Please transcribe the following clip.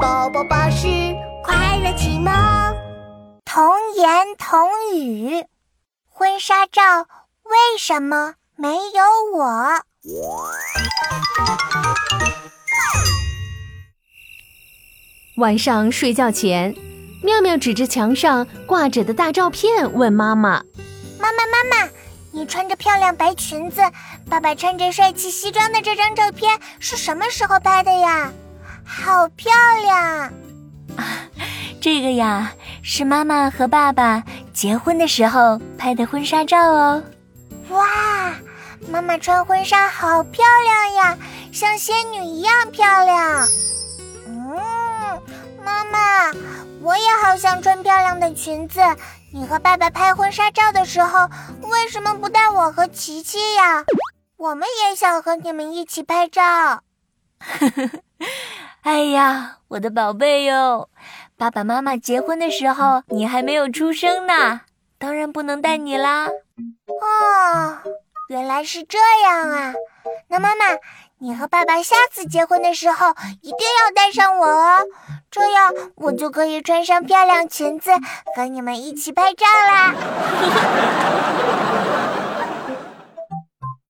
宝宝巴士快乐启蒙，童言童语，婚纱照为什么没有我？晚上睡觉前，妙妙指着墙上挂着的大照片问妈妈：“妈妈，妈妈，你穿着漂亮白裙子，爸爸穿着帅气西装的这张照片是什么时候拍的呀？”好漂亮！啊，这个呀是妈妈和爸爸结婚的时候拍的婚纱照哦。哇，妈妈穿婚纱好漂亮呀，像仙女一样漂亮。嗯，妈妈，我也好想穿漂亮的裙子。你和爸爸拍婚纱照的时候，为什么不带我和琪琪呀？我们也想和你们一起拍照。哎呀，我的宝贝哟！爸爸妈妈结婚的时候，你还没有出生呢，当然不能带你啦。哦，原来是这样啊！那妈妈，你和爸爸下次结婚的时候一定要带上我哦，这样我就可以穿上漂亮裙子和你们一起拍照啦。